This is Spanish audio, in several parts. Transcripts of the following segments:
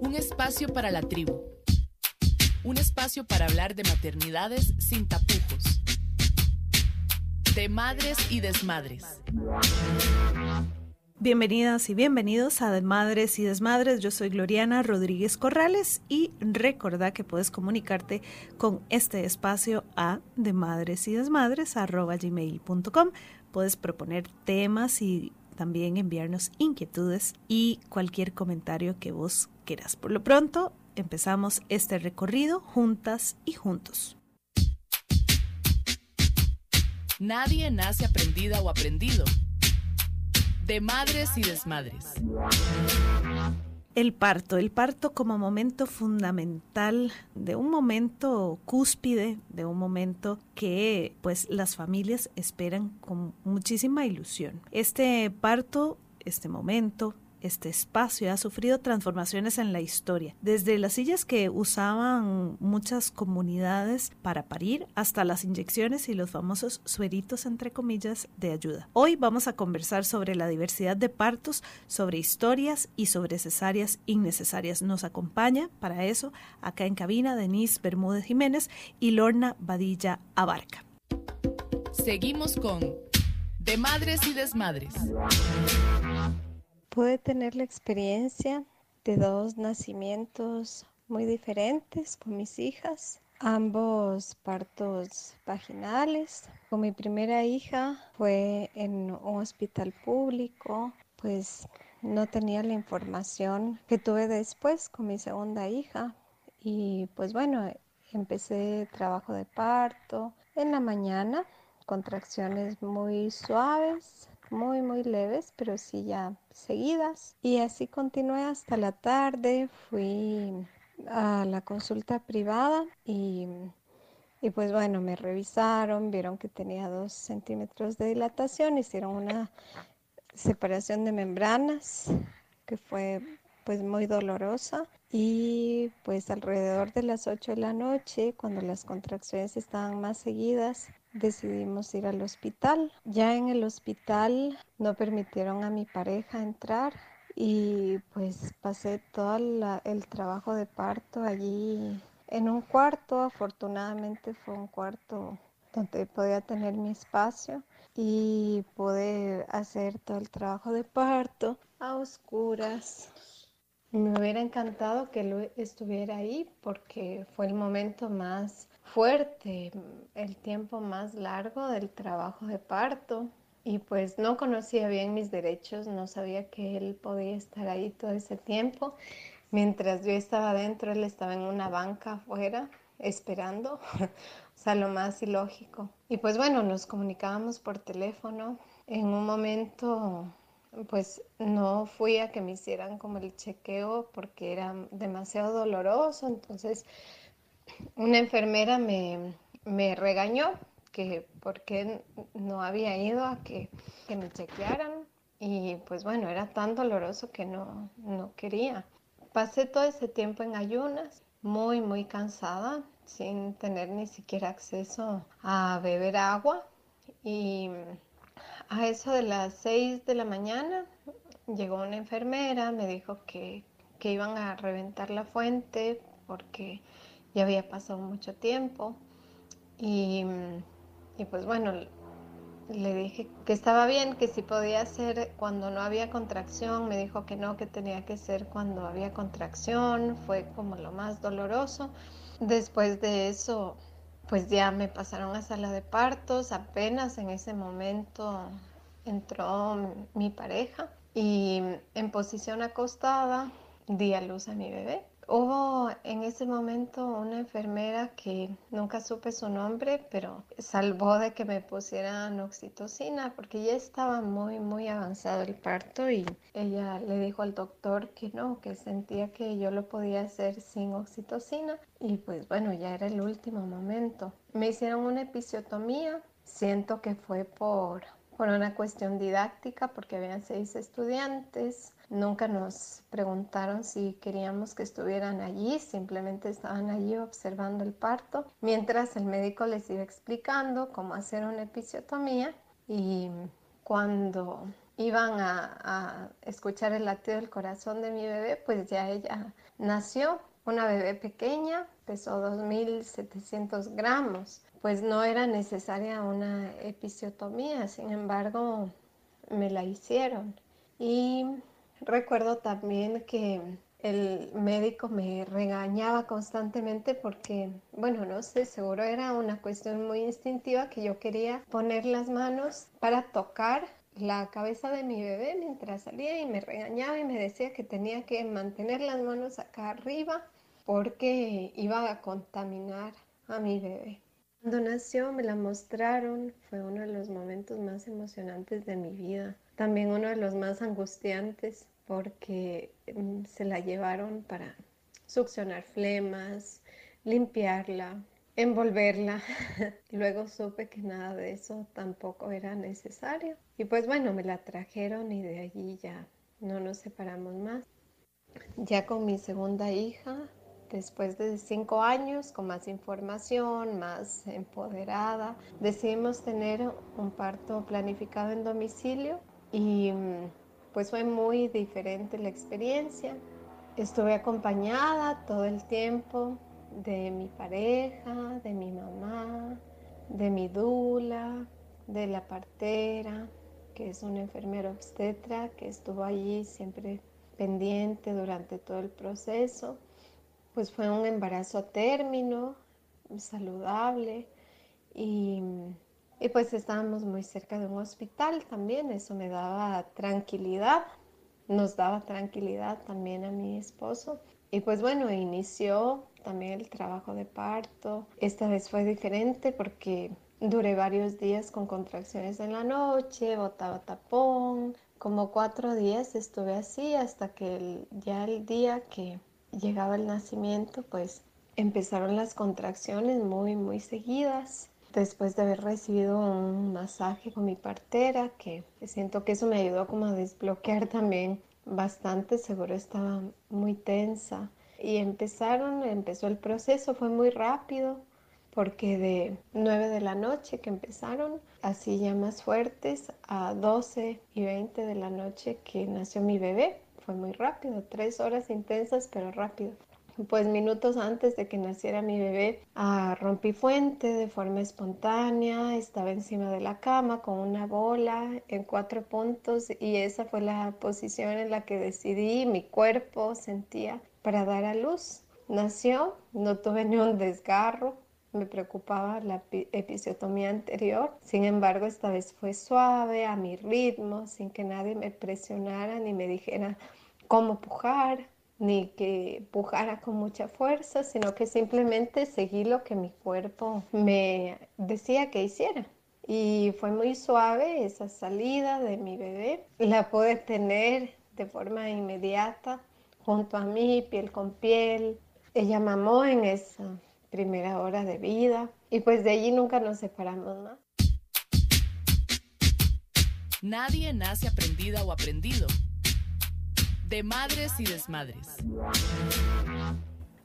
Un espacio para la tribu. Un espacio para hablar de maternidades sin tapujos. De madres y desmadres. Bienvenidas y bienvenidos a De Madres y Desmadres. Yo soy Gloriana Rodríguez Corrales y recordá que puedes comunicarte con este espacio a de madres y desmadres gmail.com. Puedes proponer temas y también enviarnos inquietudes y cualquier comentario que vos quieras. Por lo pronto, empezamos este recorrido juntas y juntos. Nadie nace aprendida o aprendido de madres y desmadres. El parto, el parto como momento fundamental, de un momento cúspide, de un momento que pues las familias esperan con muchísima ilusión. Este parto, este momento, este espacio ha sufrido transformaciones en la historia, desde las sillas que usaban muchas comunidades para parir hasta las inyecciones y los famosos sueritos entre comillas de ayuda. Hoy vamos a conversar sobre la diversidad de partos, sobre historias y sobre cesáreas innecesarias. Nos acompaña para eso acá en cabina Denise Bermúdez Jiménez y Lorna Badilla Abarca. Seguimos con De Madres y Desmadres. Pude tener la experiencia de dos nacimientos muy diferentes con mis hijas, ambos partos vaginales. Con mi primera hija fue en un hospital público, pues no tenía la información que tuve después con mi segunda hija y pues bueno, empecé trabajo de parto en la mañana, contracciones muy suaves, muy muy leves, pero sí ya seguidas. Y así continué hasta la tarde, fui a la consulta privada y, y pues bueno, me revisaron, vieron que tenía dos centímetros de dilatación, hicieron una separación de membranas que fue pues muy dolorosa y pues alrededor de las 8 de la noche cuando las contracciones estaban más seguidas decidimos ir al hospital. Ya en el hospital no permitieron a mi pareja entrar y pues pasé todo el trabajo de parto allí en un cuarto. Afortunadamente fue un cuarto donde podía tener mi espacio y pude hacer todo el trabajo de parto a oscuras. Me hubiera encantado que lo estuviera ahí porque fue el momento más fuerte, el tiempo más largo del trabajo de parto. Y pues no conocía bien mis derechos, no sabía que él podía estar ahí todo ese tiempo. Mientras yo estaba adentro, él estaba en una banca afuera esperando, o sea, lo más ilógico. Y pues bueno, nos comunicábamos por teléfono. En un momento, pues no fui a que me hicieran como el chequeo porque era demasiado doloroso, entonces una enfermera me, regañó que porque no había ido a que, me chequearan y pues bueno, era tan doloroso que no, no quería. Pasé todo ese tiempo en ayunas, muy, muy cansada, sin tener ni siquiera acceso a beber agua y a eso de las 6 de la mañana llegó una enfermera, me dijo que, que iban a reventar la fuente porque ya había pasado mucho tiempo y, pues bueno, le dije que estaba bien, que si podía ser cuando no había contracción, me dijo que no, que tenía que ser cuando había contracción, fue como lo más doloroso. Después de eso, pues ya me pasaron a sala de partos, apenas en ese momento entró mi pareja y en posición acostada di a luz a mi bebé. Hubo en ese momento una enfermera que nunca supe su nombre, pero salvó de que me pusieran oxitocina porque ya estaba muy, muy avanzado el parto y ella le dijo al doctor que no, que sentía que yo lo podía hacer sin oxitocina y pues bueno, ya era el último momento. Me hicieron una episiotomía, siento que fue por, por una cuestión didáctica porque habían seis estudiantes. Nunca nos preguntaron si queríamos que estuvieran allí, simplemente estaban allí observando el parto, mientras el médico les iba explicando cómo hacer una episiotomía y cuando iban a, escuchar el latido del corazón de mi bebé, pues ya ella nació, una bebé pequeña, pesó 2.700 gramos, pues no era necesaria una episiotomía, sin embargo me la hicieron. Y recuerdo también que el médico me regañaba constantemente porque, bueno, no sé, seguro era una cuestión muy instintiva que yo quería poner las manos para tocar la cabeza de mi bebé mientras salía y me regañaba y me decía que tenía que mantener las manos acá arriba porque iba a contaminar a mi bebé. Cuando nació me la mostraron, fue uno de los momentos más emocionantes de mi vida, también uno de los más angustiantes porque mm, se la llevaron para succionar flemas, limpiarla, envolverla. Luego supe que nada de eso tampoco era necesario. Y pues bueno, me la trajeron y de allí ya no nos separamos más. Ya con mi segunda hija, después de cinco años, con más información, más empoderada, decidimos tener un parto planificado en domicilio y mm, pues fue muy diferente la experiencia. Estuve acompañada todo el tiempo de mi pareja, de mi mamá, de mi dula, de la partera, que es una enfermera obstetra que estuvo allí siempre pendiente durante todo el proceso. Pues fue un embarazo a término, saludable y, y pues estábamos muy cerca de un hospital también, eso me daba tranquilidad, nos daba tranquilidad también a mi esposo. Y pues bueno, inició también el trabajo de parto. Esta vez fue diferente porque duré varios días con contracciones en la noche, botaba tapón. Como cuatro días estuve así hasta que ya el día que llegaba el nacimiento, pues empezaron las contracciones muy, muy seguidas. Después de haber recibido un masaje con mi partera, que siento que eso me ayudó como a desbloquear también bastante, seguro estaba muy tensa. Y empezaron, empezó el proceso, fue muy rápido, porque de 9 de la noche que empezaron, así ya más fuertes, a 12 y 20 de la noche que nació mi bebé. Fue muy rápido, tres horas intensas, pero rápido. Pues minutos antes de que naciera mi bebé, ah, rompí fuente de forma espontánea, estaba encima de la cama con una bola en cuatro puntos y esa fue la posición en la que decidí, mi cuerpo sentía para dar a luz. Nació, no tuve ni un desgarro, me preocupaba la episiotomía anterior. Sin embargo, esta vez fue suave, a mi ritmo, sin que nadie me presionara ni me dijera cómo pujar ni que pujara con mucha fuerza, sino que simplemente seguí lo que mi cuerpo me decía que hiciera. Y fue muy suave esa salida de mi bebé. La pude tener de forma inmediata junto a mí, piel con piel. Ella mamó en esa primera hora de vida y pues de allí nunca nos separamos, ¿no? Nadie nace aprendida o aprendido de madres y desmadres.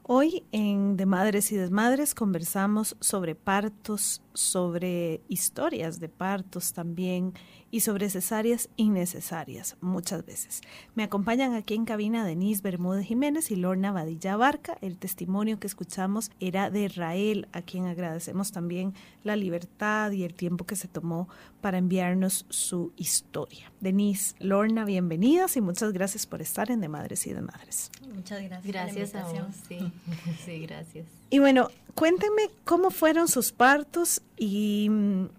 Hoy en De Madres y Desmadres conversamos sobre partos, sobre historias de partos también y sobre cesáreas innecesarias muchas veces. Me acompañan aquí en cabina Denise Bermúdez Jiménez y Lorna Badilla Barca. El testimonio que escuchamos era de Rael, a quien agradecemos también la libertad y el tiempo que se tomó para enviarnos su historia. Denise, Lorna, bienvenidas y muchas gracias por estar en De Madres y de Madres. Muchas gracias. Gracias a vos. Sí, sí, gracias. Y bueno, cuéntenme cómo fueron sus partos y mm,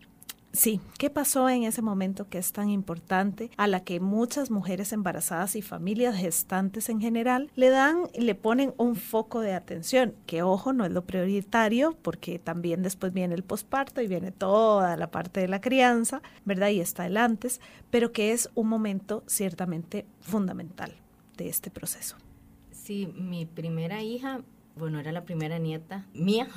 Sí, ¿qué pasó en ese momento que es tan importante a la que muchas mujeres embarazadas y familias gestantes en general le dan le ponen un foco de atención? Que ojo, no es lo prioritario porque también después viene el posparto y viene toda la parte de la crianza, ¿verdad? Y está el antes, pero que es un momento ciertamente fundamental de este proceso. Sí, mi primera hija, bueno, era la primera nieta mía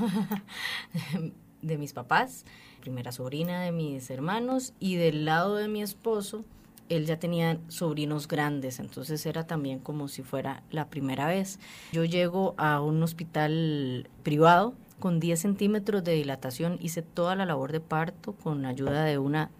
de mis papás primera sobrina de mis hermanos y del lado de mi esposo, él ya tenía sobrinos grandes, entonces era también como si fuera la primera vez. Yo llego a un hospital privado con 10 centímetros de dilatación, hice toda la labor de parto con ayuda de una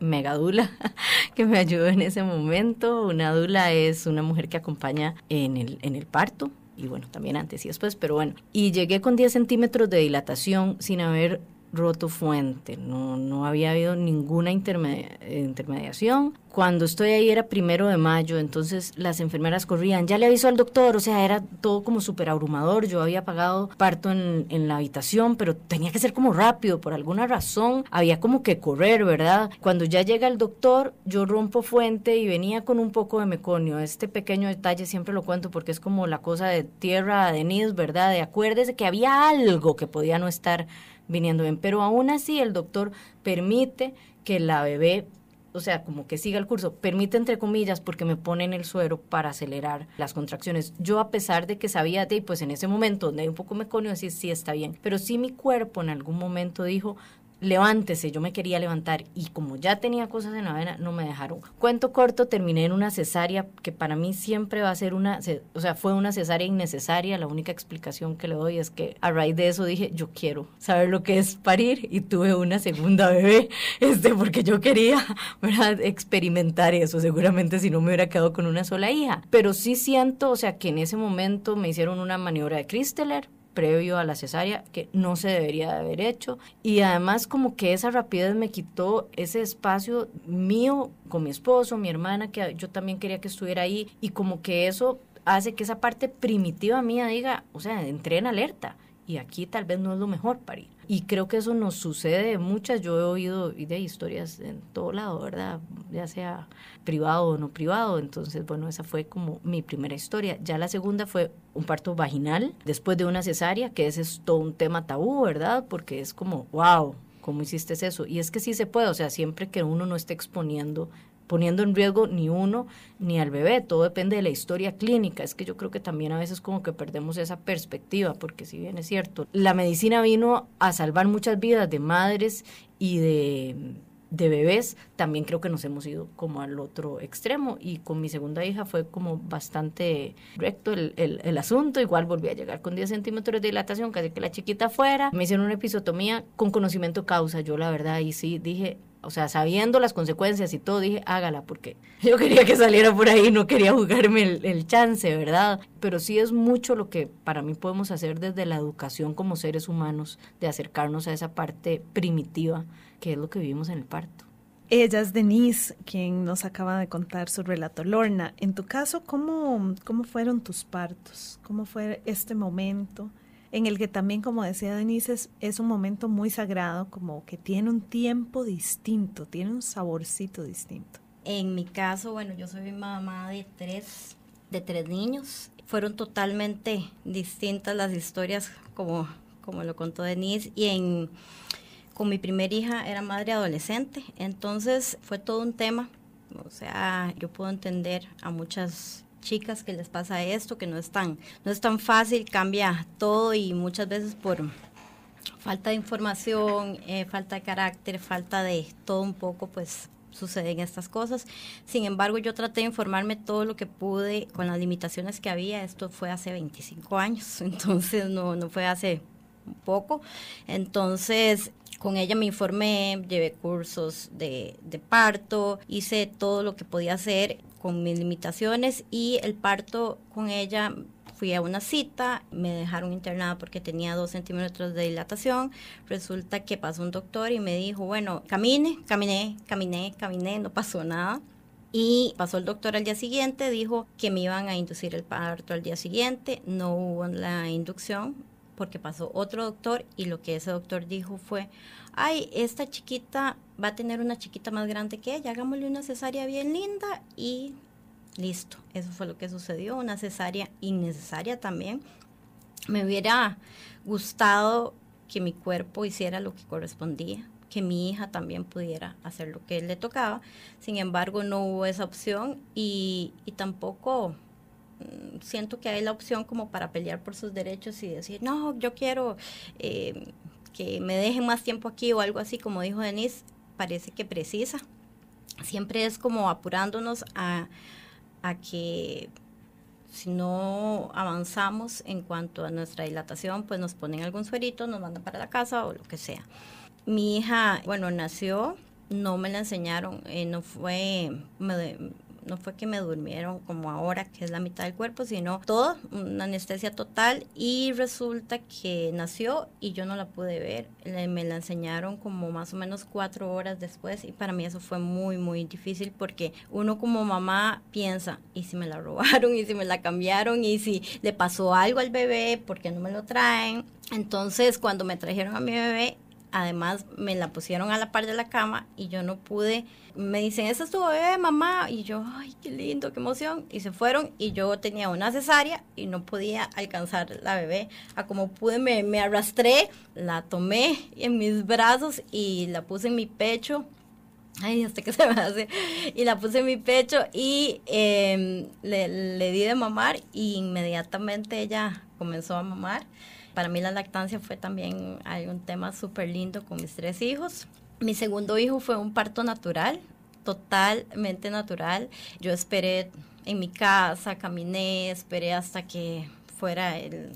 megadula que me ayudó en ese momento. Una dula es una mujer que acompaña en el, en el parto, y bueno, también antes y después, pero bueno. Y llegué con 10 centímetros de dilatación sin haber roto fuente, no, no había habido ninguna intermediación. Cuando estoy ahí era primero de mayo, entonces las enfermeras corrían, ya le avisó al doctor, o sea, era todo como súper abrumador, yo había pagado parto en, en la habitación, pero tenía que ser como rápido, por alguna razón, había como que correr, ¿verdad? Cuando ya llega el doctor, yo rompo fuente y venía con un poco de meconio, este pequeño detalle siempre lo cuento porque es como la cosa de tierra de Nis, ¿verdad? De acuérdese que había algo que podía no estar viniendo bien. Pero aún así el doctor permite que la bebé, o sea, como que siga el curso, permite entre comillas porque me ponen el suero para acelerar las contracciones. Yo a pesar de que sabía de, pues en ese momento donde hay un poco meconio, así sí está bien. Pero sí mi cuerpo en algún momento dijo, levántese, yo me quería levantar. Y como ya tenía cosas en la vena, no me dejaron. Cuento corto, terminé en una cesárea que para mí siempre va a ser una, o sea, fue una cesárea innecesaria, la única explicación que le doy es que a raíz de eso dije, yo quiero saber lo que es parir. Y tuve una segunda bebé, este, porque yo quería, ¿verdad? experimentar eso, seguramente si no me hubiera quedado con una sola hija, pero sí siento, o sea, que en ese momento me hicieron una maniobra de Christeler, previo a la cesárea que no se debería de haber hecho. Y además como que esa rapidez me quitó ese espacio mío con mi esposo, mi hermana que yo también quería que estuviera ahí. Y como que eso hace que esa parte primitiva mía diga, o sea, entré en alerta. Y aquí tal vez no es lo mejor para ir. Y creo que eso nos sucede muchas. Yo he oído de historias en todo lado, ¿verdad? Ya sea privado o no privado. Entonces, bueno, esa fue como mi primera historia. Ya la segunda fue un parto vaginal después de una cesárea, que ese es todo un tema tabú, ¿verdad? Porque es como, wow, ¿cómo hiciste eso? Y es que sí se puede, o sea, siempre que uno no esté exponiendo poniendo en riesgo ni uno ni al bebé, todo depende de la historia clínica, es que yo creo que también a veces como que perdemos esa perspectiva, porque si bien es cierto, la medicina vino a salvar muchas vidas de madres y de de bebés, también creo que nos hemos ido como al otro extremo. Y con mi segunda hija fue como bastante recto el, el, asunto, igual volví a llegar con 10 centímetros de dilatación, casi que la chiquita fuera, me hicieron una episotomía con conocimiento causa, yo la verdad y sí dije, o sea, sabiendo las consecuencias y todo, dije, hágala, porque yo quería que saliera por ahí, no quería jugarme el, chance, ¿verdad? Pero sí es mucho lo que para mí podemos hacer desde la educación como seres humanos, de acercarnos a esa parte primitiva, que es lo que vivimos en el parto. Ella es Denise, quien nos acaba de contar su relato. Lorna, en tu caso, ¿cómo, cómo fueron tus partos? ¿Cómo fue este momento? En el que también, como decía Denise, es, un momento muy sagrado, como que tiene un tiempo distinto, tiene un saborcito distinto. En mi caso, bueno, yo soy mamá de tres, de tres niños. Fueron totalmente distintas las historias, como, como lo contó Denise, y en, con mi primera hija era madre adolescente, entonces fue todo un tema. O sea, yo puedo entender a muchas chicas que les pasa esto, que no es tan, no es tan fácil, cambia todo y muchas veces por falta de información, eh, falta de carácter, falta de todo un poco, pues suceden estas cosas. Sin embargo, yo traté de informarme todo lo que pude con las limitaciones que había. Esto fue hace 25 años, entonces no, no fue hace poco. Entonces, con ella me informé, llevé cursos de, de parto, hice todo lo que podía hacer con mis limitaciones y el parto con ella fui a una cita, me dejaron internada porque tenía dos centímetros de dilatación. Resulta que pasó un doctor y me dijo, bueno, camine, caminé, caminé, caminé, no pasó nada. Y pasó el doctor al día siguiente, dijo que me iban a inducir el parto al día siguiente, no hubo la inducción porque pasó otro doctor y lo que ese doctor dijo fue, ay, esta chiquita va a tener una chiquita más grande que ella, hagámosle una cesárea bien linda y listo. Eso fue lo que sucedió, una cesárea innecesaria también. Me hubiera gustado que mi cuerpo hiciera lo que correspondía, que mi hija también pudiera hacer lo que le tocaba. Sin embargo, no hubo esa opción y, tampoco mm, siento que hay la opción como para pelear por sus derechos y decir, no, yo quiero eh, que me dejen más tiempo aquí o algo así, como dijo Denise, parece que precisa. Siempre es como apurándonos a, que si no avanzamos en cuanto a nuestra dilatación, pues nos ponen algún suerito, nos mandan para la casa o lo que sea. Mi hija, bueno, nació no me la enseñaron, eh, no fue, no fue que me durmieron como ahora, que es la mitad del cuerpo, sino todo, una anestesia total y resulta que nació y yo no la pude ver. me la enseñaron como más o menos cuatro horas después y para mí eso fue muy, muy difícil porque uno como mamá piensa, ¿y si me la robaron? ¿Y si me la cambiaron? ¿Y si le pasó algo al bebé? ¿Por qué no me lo traen? Entonces, cuando me trajeron a mi bebé, además me la pusieron a la par de la cama y yo no pude, me dicen, esa es tu bebé, mamá, y yo, ay, qué lindo, qué emoción, y se fueron y yo tenía una cesárea y no podía alcanzar la bebé, a como pude me, me arrastré, la tomé en mis brazos y la puse en mi pecho, ay, hasta que se me hace, y la puse en mi pecho y em, le, le di de mamar y inmediatamente ella comenzó a mamar para mí la lactancia fue también un tema súper lindo con mis tres hijos. Mi segundo hijo fue un parto natural, totalmente natural. Yo esperé en mi casa, caminé, esperé hasta que fuera el,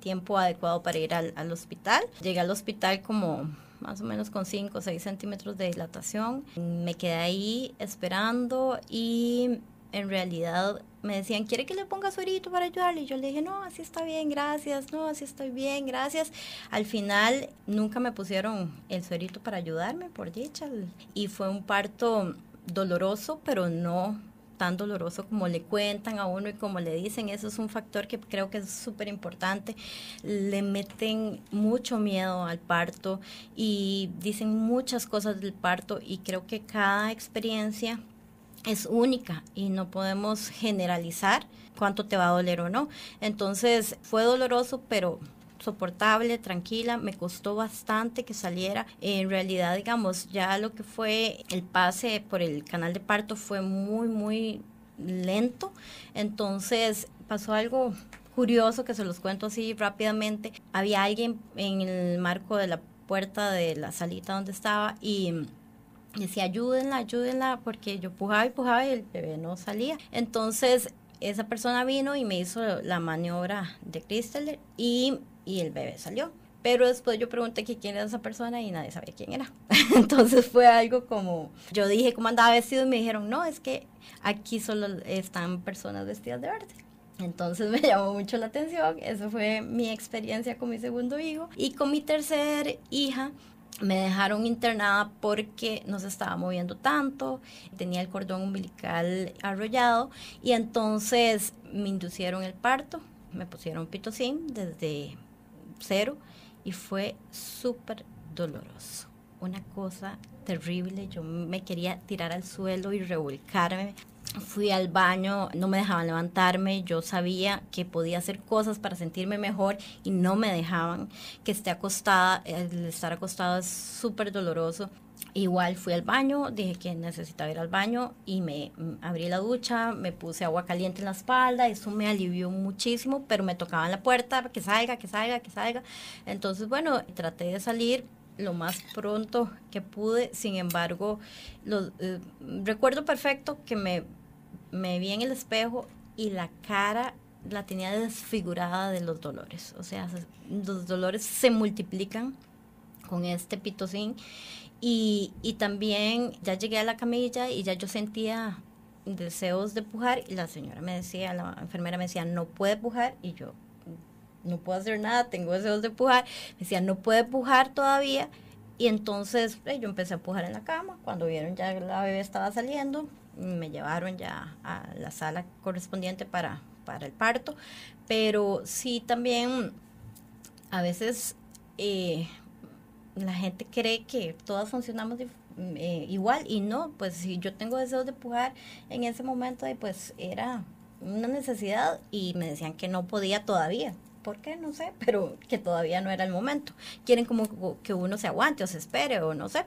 tiempo adecuado para ir al, al, hospital. Llegué al hospital como más o menos con 5 o 6 centímetros de dilatación. Me quedé ahí esperando y en realidad me decían, ¿quiere que le ponga suerito para ayudarle? Y yo le dije, no, así está bien, gracias, no, así estoy bien, gracias. Al final nunca me pusieron el suerito para ayudarme, por dicha. Y fue un parto doloroso, pero no tan doloroso como le cuentan a uno y como le dicen. Eso es un factor que creo que es súper importante. Le meten mucho miedo al parto y dicen muchas cosas del parto y creo que cada experiencia es única y no podemos generalizar cuánto te va a doler o no. Entonces fue doloroso, pero soportable, tranquila, me costó bastante que saliera. En realidad, digamos, ya lo que fue el pase por el canal de parto fue muy, muy lento. Entonces pasó algo curioso que se los cuento así rápidamente. Había alguien en el marco de la puerta de la salita donde estaba y decía, ayúdenla, ayúdenla, porque yo pujaba y pujaba y el bebé no salía. Entonces, esa persona vino y me hizo la maniobra de Crystal y, y el bebé salió. Pero después yo pregunté que quién era esa persona y nadie sabía quién era. Entonces fue algo como, yo dije cómo andaba vestido y me dijeron, no, es que aquí solo están personas vestidas de verde. Entonces me llamó mucho la atención, esa fue mi experiencia con mi segundo hijo. Y con mi tercer hija, me dejaron internada porque no se estaba moviendo tanto, tenía el cordón umbilical arrollado y entonces me inducieron el parto, me pusieron pitocin desde cero y fue súper doloroso. Una cosa terrible, yo me quería tirar al suelo y revolcarme fui al baño, no me dejaban levantarme, yo sabía que podía hacer cosas para sentirme mejor y no me dejaban que esté acostada, el estar acostada es súper doloroso. Igual fui al baño, dije que necesitaba ir al baño y me mm, abrí la ducha, me puse agua caliente en la espalda, eso me alivió muchísimo, pero me tocaba en la puerta, que salga, que salga, que salga. Entonces, bueno, traté de salir, lo más pronto que pude. Sin embargo, lo, eh, recuerdo perfecto que me me vi en el espejo y la cara la tenía desfigurada de los dolores. O sea, los dolores se multiplican con este pitocin. Y, y también ya llegué a la camilla y ya yo sentía deseos de pujar y la señora me decía, la enfermera me decía, no puede pujar y yo no puedo hacer nada, tengo deseos de pujar. Me decía, no puede pujar todavía. Y entonces eh, yo empecé a pujar en la cama. Cuando vieron ya la bebé estaba saliendo, me llevaron ya a la sala correspondiente para, para el parto, pero sí también a veces eh, la gente cree que todas funcionamos eh, igual y no, pues si yo tengo deseos de pujar en ese momento, pues era una necesidad y me decían que no podía todavía. ¿Por qué? No sé, pero que todavía no era el momento. Quieren como que uno se aguante o se espere o no sé.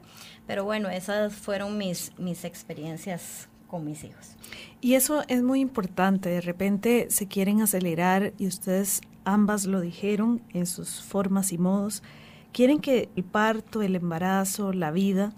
Pero bueno, esas fueron mis, mis experiencias con mis hijos. Y eso es muy importante. De repente se quieren acelerar y ustedes ambas lo dijeron en sus formas y modos. Quieren que el parto, el embarazo, la vida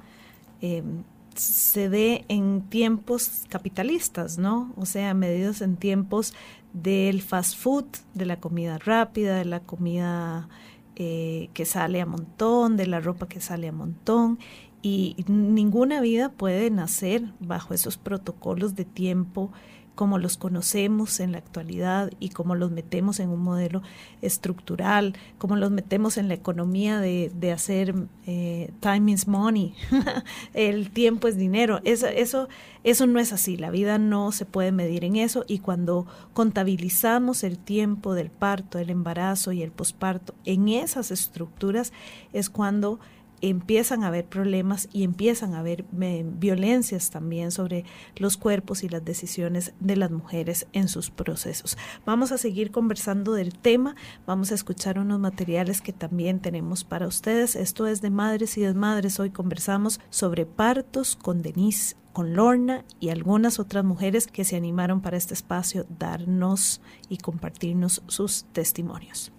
em, se dé en tiempos capitalistas, ¿no? O sea, medidos en tiempos del fast food, de la comida rápida, de la comida eh, que sale a montón, de la ropa que sale a montón y ninguna vida puede nacer bajo esos protocolos de tiempo como los conocemos en la actualidad y como los metemos en un modelo estructural, como los metemos en la economía de, hacer eh, time is money, el tiempo es dinero. Eso, eso, eso no es así, la vida no se puede medir en eso y cuando contabilizamos el tiempo del parto, el embarazo y el posparto en esas estructuras es cuando empiezan a haber problemas y empiezan a haber violencias también sobre los cuerpos y las decisiones de las mujeres en sus procesos. Vamos a seguir conversando del tema, vamos a escuchar unos materiales que también tenemos para ustedes. Esto es de Madres y Desmadres. Hoy conversamos sobre partos con Denise con Lorna y algunas otras mujeres que se animaron para este espacio darnos y compartirnos sus testimonios.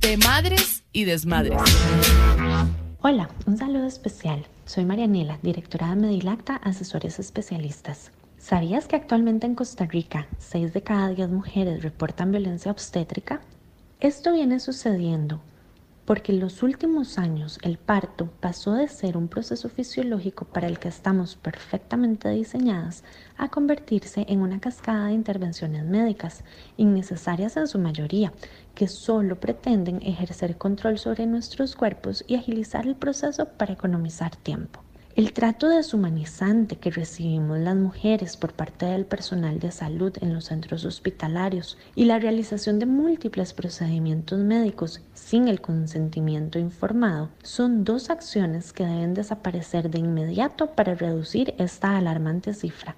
De madres y desmadres. Hola, un saludo especial. Soy Marianela, directora de Medilacta Asesores Especialistas. ¿Sabías que actualmente en Costa Rica 6 de cada 10 mujeres reportan violencia obstétrica? Esto viene sucediendo porque en los últimos años el parto pasó de ser un proceso fisiológico para el que estamos perfectamente diseñadas a convertirse en una cascada de intervenciones médicas, innecesarias en su mayoría, que solo pretenden ejercer control sobre nuestros cuerpos y agilizar el proceso para economizar tiempo. El trato deshumanizante que recibimos las mujeres por parte del personal de salud en los centros hospitalarios y la realización de múltiples procedimientos médicos sin el consentimiento informado son dos acciones que deben desaparecer de inmediato para reducir esta alarmante cifra.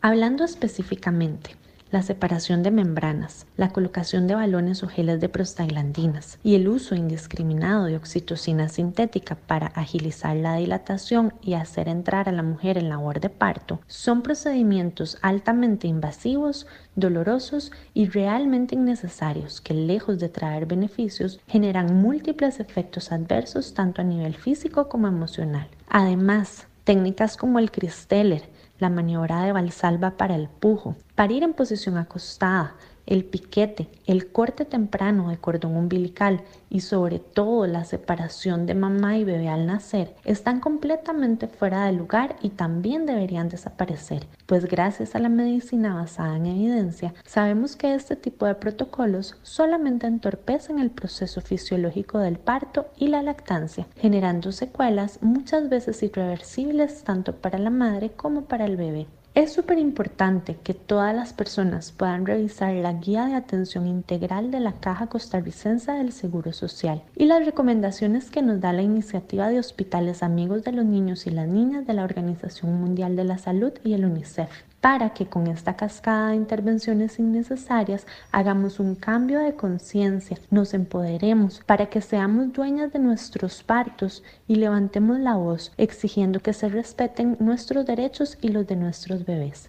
Hablando específicamente, la separación de membranas, la colocación de balones o geles de prostaglandinas y el uso indiscriminado de oxitocina sintética para agilizar la dilatación y hacer entrar a la mujer en labor de parto son procedimientos altamente invasivos, dolorosos y realmente innecesarios que lejos de traer beneficios generan múltiples efectos adversos tanto a nivel físico como emocional. Además, técnicas como el Cristeller, la maniobra de Valsalva para el pujo, parir en posición acostada, el piquete, el corte temprano de cordón umbilical y sobre todo la separación de mamá y bebé al nacer están completamente fuera de lugar y también deberían desaparecer, pues gracias a la medicina basada en evidencia sabemos que este tipo de protocolos solamente entorpecen el proceso fisiológico del parto y la lactancia, generando secuelas muchas veces irreversibles tanto para la madre como para el bebé. Es súper importante que todas las personas puedan revisar la guía de atención integral de la Caja Costarricense del Seguro Social y las recomendaciones que nos da la iniciativa de hospitales amigos de los niños y las niñas de la Organización Mundial de la Salud y el UNICEF para que con esta cascada de intervenciones innecesarias hagamos un cambio de conciencia, nos empoderemos para que seamos dueñas de nuestros partos y levantemos la voz exigiendo que se respeten nuestros derechos y los de nuestros bebés.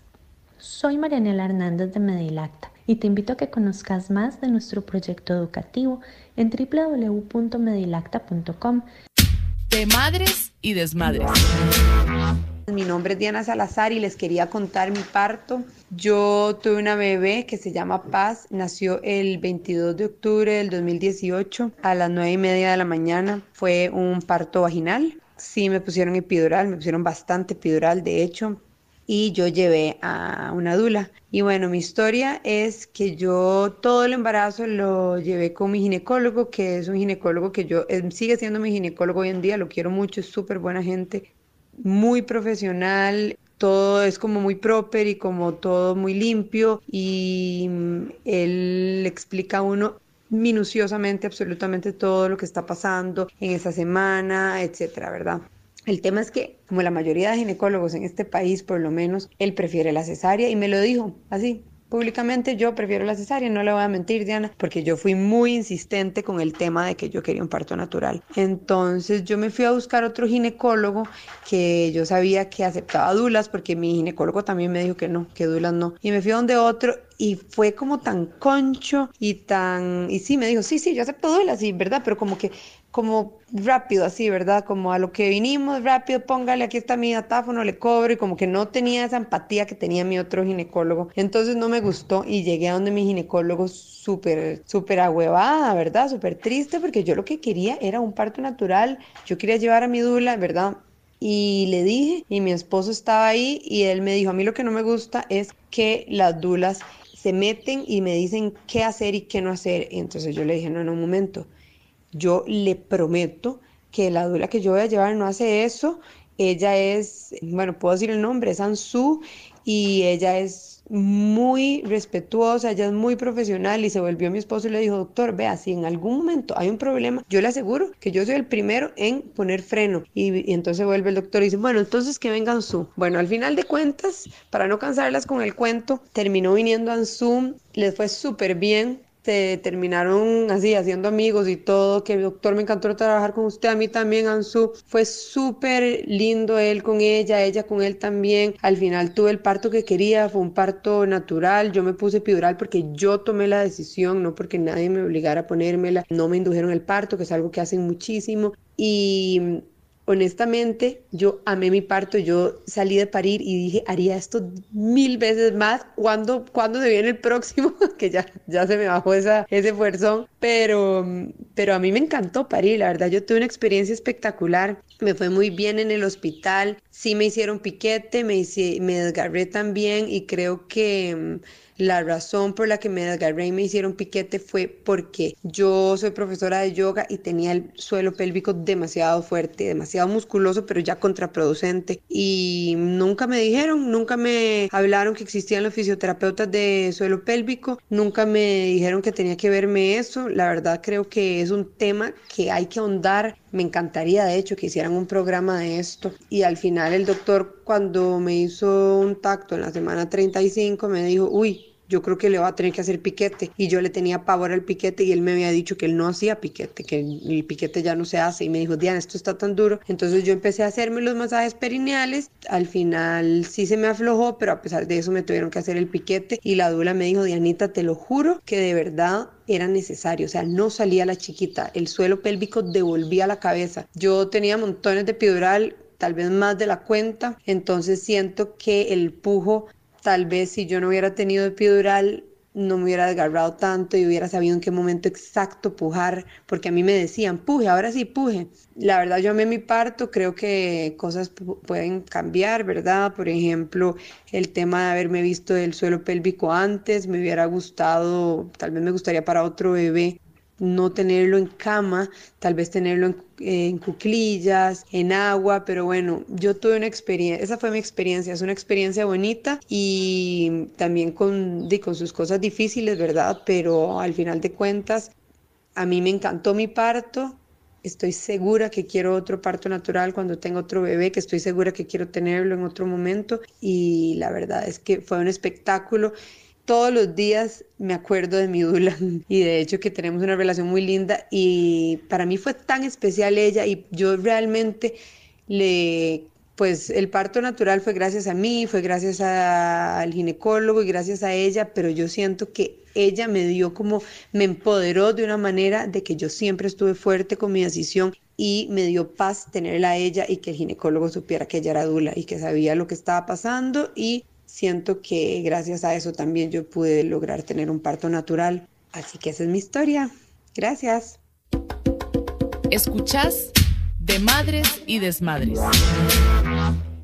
Soy Marianela Hernández de Medilacta y te invito a que conozcas más de nuestro proyecto educativo en www.medilacta.com. De madres y desmadres. Mi nombre es Diana Salazar y les quería contar mi parto. Yo tuve una bebé que se llama Paz, nació el 22 de octubre del 2018 a las 9 y media de la mañana. Fue un parto vaginal. Sí, me pusieron epidural, me pusieron bastante epidural, de hecho, y yo llevé a una dula. Y bueno, mi historia es que yo todo el embarazo lo llevé con mi ginecólogo, que es un ginecólogo que yo, sigue siendo mi ginecólogo hoy en día, lo quiero mucho, es súper buena gente muy profesional, todo es como muy proper y como todo muy limpio y mm, él explica a uno minuciosamente absolutamente todo lo que está pasando en esa semana, etcétera, ¿verdad? El tema es que, como la mayoría de ginecólogos en este país, por lo menos, él prefiere la cesárea y me lo dijo así, Públicamente yo prefiero la cesárea, no le voy a mentir, Diana, porque yo fui muy insistente con el tema de que yo quería un parto natural. Entonces yo me fui a buscar otro ginecólogo que yo sabía que aceptaba dulas, porque mi ginecólogo también me dijo que no, que dulas no. Y me fui a donde otro y fue como tan concho y tan... Y sí, me dijo, sí, sí, yo acepto dulas, sí, ¿verdad? Pero como que como rápido así, ¿verdad? Como a lo que vinimos, rápido, póngale, aquí está mi datáfono, le cobro y como que no tenía esa empatía que tenía mi otro ginecólogo. Entonces no me gustó y llegué a donde mi ginecólogo súper, súper ahuevada, ¿verdad? Súper triste porque yo lo que quería era un parto natural, yo quería llevar a mi dula, ¿verdad? y le dije, y mi esposo estaba ahí y él me dijo, a mí lo que no me gusta es que las dulas se meten y me dicen qué hacer y qué no hacer. Y entonces yo le dije, no, no, un momento, yo le prometo que la dula que yo voy a llevar no hace eso. Ella es, bueno, puedo decir el nombre, es Ansu y ella es muy respetuosa, ella es muy profesional y se volvió a mi esposo y le dijo, doctor, vea, si en algún momento hay un problema, yo le aseguro que yo soy el primero en poner freno. Y, entonces vuelve el doctor y dice, bueno, entonces que venga Ansu. Bueno, al final de cuentas, para no cansarlas con el cuento, terminó viniendo Ansu, les fue súper bien, se terminaron así haciendo amigos y todo, que doctor me encantó trabajar con usted, a mí también, Ansu, fue súper lindo él con ella, ella con él también, al final tuve el parto que quería, fue un parto natural, yo me puse epidural porque yo tomé la decisión, no porque nadie me obligara a ponérmela, no me indujeron el parto, que es algo que hacen muchísimo, y honestamente, yo amé mi parto, yo salí de parir y dije, haría esto mil veces más. ¿Cuándo, cuando se viene el próximo? que ya, ya se me bajó esa, ese fuerzón. Pero, pero a mí me encantó parir, la verdad, yo tuve una experiencia espectacular. Me fue muy bien en el hospital. Sí me hicieron piquete, me, hice, me desgarré también y creo que la razón por la que me desgarré y me hicieron piquete fue porque yo soy profesora de yoga y tenía el suelo pélvico demasiado fuerte, demasiado musculoso, pero ya contraproducente. Y nunca me dijeron, nunca me hablaron que existían los fisioterapeutas de suelo pélvico, nunca me dijeron que tenía que verme eso. La verdad creo que es un tema que hay que ahondar. Me encantaría, de hecho, que hicieran un programa de esto. Y al final el doctor, cuando me hizo un tacto en la semana 35, me dijo, uy, yo creo que le va a tener que hacer piquete. Y yo le tenía pavor al piquete y él me había dicho que él no hacía piquete, que el piquete ya no se hace. Y me dijo, Diana, esto está tan duro. Entonces yo empecé a hacerme los masajes perineales. Al final sí se me aflojó, pero a pesar de eso me tuvieron que hacer el piquete. Y la dula me dijo, Dianita, te lo juro que de verdad era necesario, o sea, no salía la chiquita, el suelo pélvico devolvía la cabeza. Yo tenía montones de epidural, tal vez más de la cuenta, entonces siento que el pujo tal vez si yo no hubiera tenido epidural no me hubiera desgarrado tanto y hubiera sabido en qué momento exacto pujar, porque a mí me decían, puje, ahora sí puje. La verdad, yo amé mi parto, creo que cosas pueden cambiar, ¿verdad? Por ejemplo, el tema de haberme visto el suelo pélvico antes, me hubiera gustado, tal vez me gustaría para otro bebé no tenerlo en cama, tal vez tenerlo en, cuclillas, en agua, pero bueno, yo tuve una experiencia, esa fue mi experiencia, es una experiencia bonita y también con, con sus cosas difíciles, ¿verdad? Pero al final de cuentas, a mí me encantó mi parto, estoy segura que quiero otro parto natural cuando tenga otro bebé, que estoy segura que quiero tenerlo en otro momento y la verdad es que fue un espectáculo todos los días me acuerdo de mi Dula y de hecho que tenemos una relación muy linda y para mí fue tan especial ella y yo realmente le pues el parto natural fue gracias a mí, fue gracias al ginecólogo y gracias a ella, pero yo siento que ella me dio como, me empoderó de una manera de que yo siempre estuve fuerte con mi decisión y me dio paz tenerla a ella y que el ginecólogo supiera que ella era dula y que sabía lo que estaba pasando y siento que gracias a eso también yo pude lograr tener un parto natural. Así que esa es mi historia. Gracias. Escuchás de Madres y Desmadres.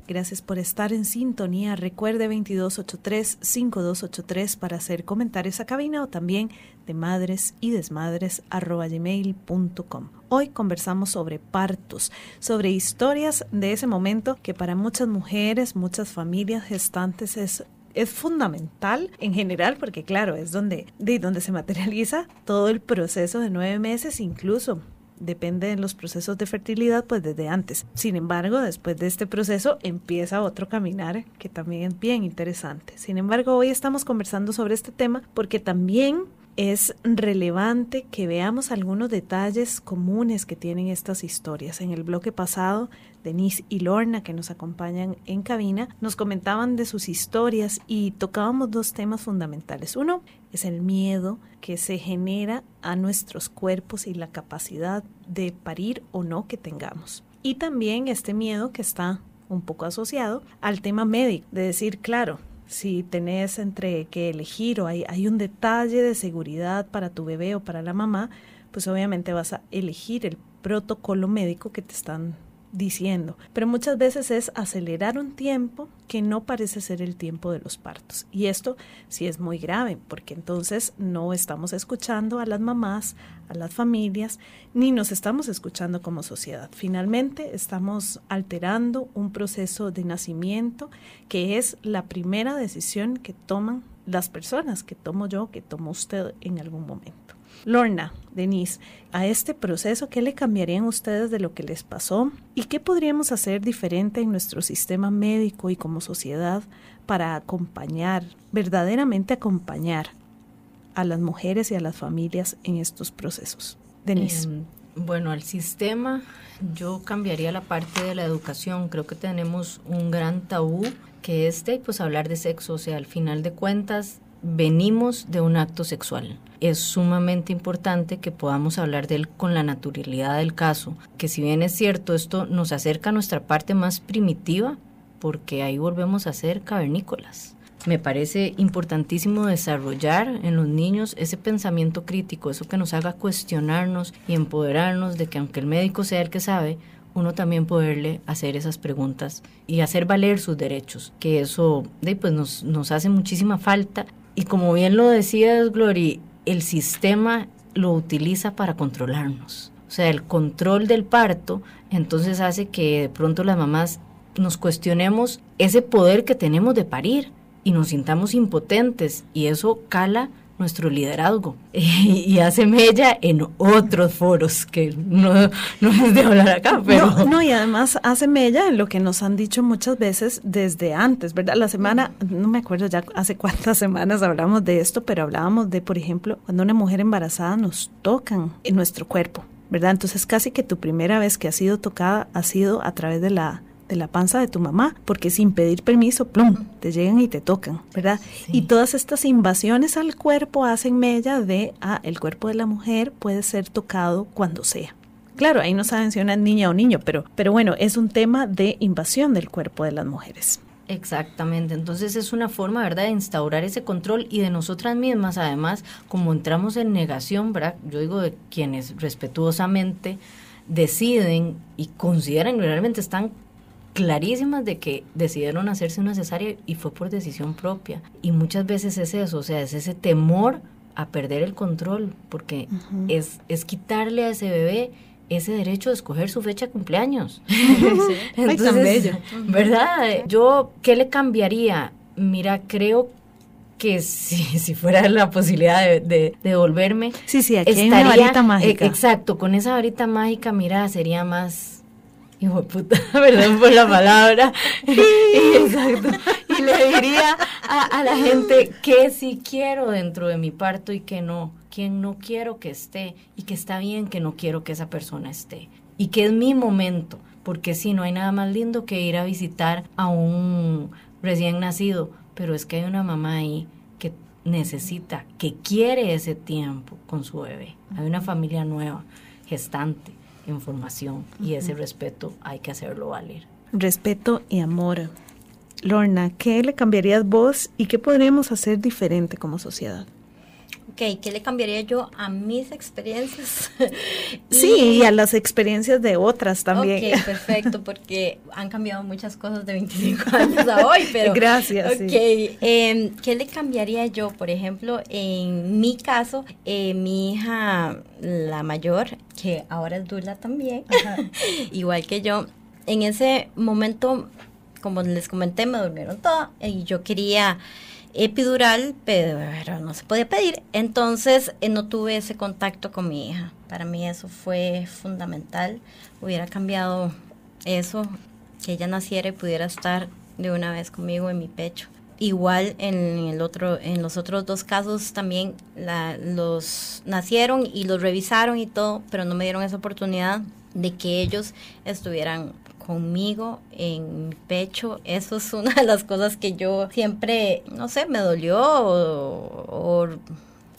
Gracias por estar en sintonía. Recuerde 2283-5283 para hacer comentarios a cabina o también de madres y desmadres gmail.com. Hoy conversamos sobre partos, sobre historias de ese momento que para muchas mujeres, muchas familias gestantes es es fundamental en general porque claro, es donde, de donde se materializa todo el proceso de nueve meses, incluso depende de los procesos de fertilidad pues desde antes. Sin embargo, después de este proceso empieza otro caminar que también es bien interesante. Sin embargo, hoy estamos conversando sobre este tema porque también es relevante que veamos algunos detalles comunes que tienen estas historias. En el bloque pasado, Denise y Lorna, que nos acompañan en cabina, nos comentaban de sus historias y tocábamos dos temas fundamentales. Uno es el miedo que se genera a nuestros cuerpos y la capacidad de parir o no que tengamos. Y también este miedo que está un poco asociado al tema médico, de decir, claro, si tenés entre que elegir o hay, hay un detalle de seguridad para tu bebé o para la mamá, pues obviamente vas a elegir el protocolo médico que te están diciendo, pero muchas veces es acelerar un tiempo que no parece ser el tiempo de los partos. Y esto sí es muy grave, porque entonces no estamos escuchando a las mamás, a las familias, ni nos estamos escuchando como sociedad. Finalmente estamos alterando un proceso de nacimiento que es la primera decisión que toman las personas, que tomo yo, que tomo usted en algún momento. Lorna, Denise, a este proceso, ¿qué le cambiarían ustedes de lo que les pasó? ¿Y qué podríamos hacer diferente en nuestro sistema médico y como sociedad para acompañar, verdaderamente acompañar a las mujeres y a las familias en estos procesos? Denise. Em, bueno, al sistema yo cambiaría la parte de la educación. Creo que tenemos un gran tabú que es de pues hablar de sexo, o sea, al final de cuentas venimos de un acto sexual. Es sumamente importante que podamos hablar de él con la naturalidad del caso, que si bien es cierto, esto nos acerca a nuestra parte más primitiva, porque ahí volvemos a ser cavernícolas. Me parece importantísimo desarrollar en los niños ese pensamiento crítico, eso que nos haga cuestionarnos y empoderarnos de que aunque el médico sea el que sabe, uno también poderle hacer esas preguntas y hacer valer sus derechos, que eso pues nos, nos hace muchísima falta y como bien lo decías, Glory, el sistema lo utiliza para controlarnos. O sea, el control del parto entonces hace que de pronto las mamás nos cuestionemos ese poder que tenemos de parir y nos sintamos impotentes y eso cala nuestro liderazgo y, hace mella en otros foros que no, no es de hablar acá, pero... No, y además hace mella en lo que nos han dicho muchas veces desde antes, ¿verdad? La semana, no me acuerdo ya hace cuántas semanas hablamos de esto, pero hablábamos de, por ejemplo, cuando una mujer embarazada nos tocan en nuestro cuerpo, ¿verdad? Entonces casi que tu primera vez que ha sido tocada ha sido a través de la de la panza de tu mamá, porque sin pedir permiso, plum, te llegan y te tocan, ¿verdad? Y todas estas invasiones al cuerpo hacen mella de, ah, el cuerpo de la mujer puede ser tocado cuando sea. Claro, ahí no saben si una niña o niño, pero, pero bueno, es un tema de invasión del cuerpo de las mujeres. Exactamente, entonces es una forma, ¿verdad?, de instaurar ese control y de nosotras mismas, además, como entramos en negación, ¿verdad? Yo digo de quienes respetuosamente deciden y consideran realmente están clarísimas de que decidieron hacerse una cesárea y fue por decisión propia. Y muchas veces es eso, o sea, es ese temor a perder el control, porque es, es quitarle a ese bebé ese derecho de escoger su fecha de cumpleañños. Entonces, ¿verdad? Yo, ¿qué le cambiaría? Mira, creo que si, si fuera la posibilidad de, de, devolverme, sí, sí, aquí estaría, hay una varita mágica. exacto, con esa varita mágica, mira, sería más hijo de puta, perdón por la palabra, exacto, y le diría a, la gente que sí quiero dentro de mi parto y que no, quien no quiero que esté y que está bien que no quiero que esa persona esté. Y que es mi momento, porque si no hay nada más lindo que ir a visitar a un recién nacido, pero es que hay una mamá ahí que necesita, que quiere ese tiempo con su bebé, hay una familia nueva, gestante información y ese respeto hay que hacerlo valer. Respeto y amor. Lorna, ¿qué le cambiarías vos y qué podríamos hacer diferente como sociedad? Ok, ¿qué le cambiaría yo a mis experiencias? sí, y, a las experiencias de otras también. Ok, perfecto, porque han cambiado muchas cosas de 25 años a hoy, pero... Gracias. Ok, em, ¿qué le cambiaría yo? Por ejemplo, en mi caso, eh, mi hija, la mayor, que ahora es Dula también, igual que yo, en ese momento, como les comenté, me durmieron todo y yo quería epidural, pero no se podía pedir. Entonces eh, no tuve ese contacto con mi hija. Para mí eso fue fundamental. Hubiera cambiado eso, que ella naciera y pudiera estar de una vez conmigo en mi pecho. Igual en el otro, en los otros dos casos también los nacieron y los revisaron y todo, pero no me dieron esa oportunidad de que ellos estuvieran conmigo en mi pecho. Eso es una de las cosas que yo siempre, no sé, me dolió o,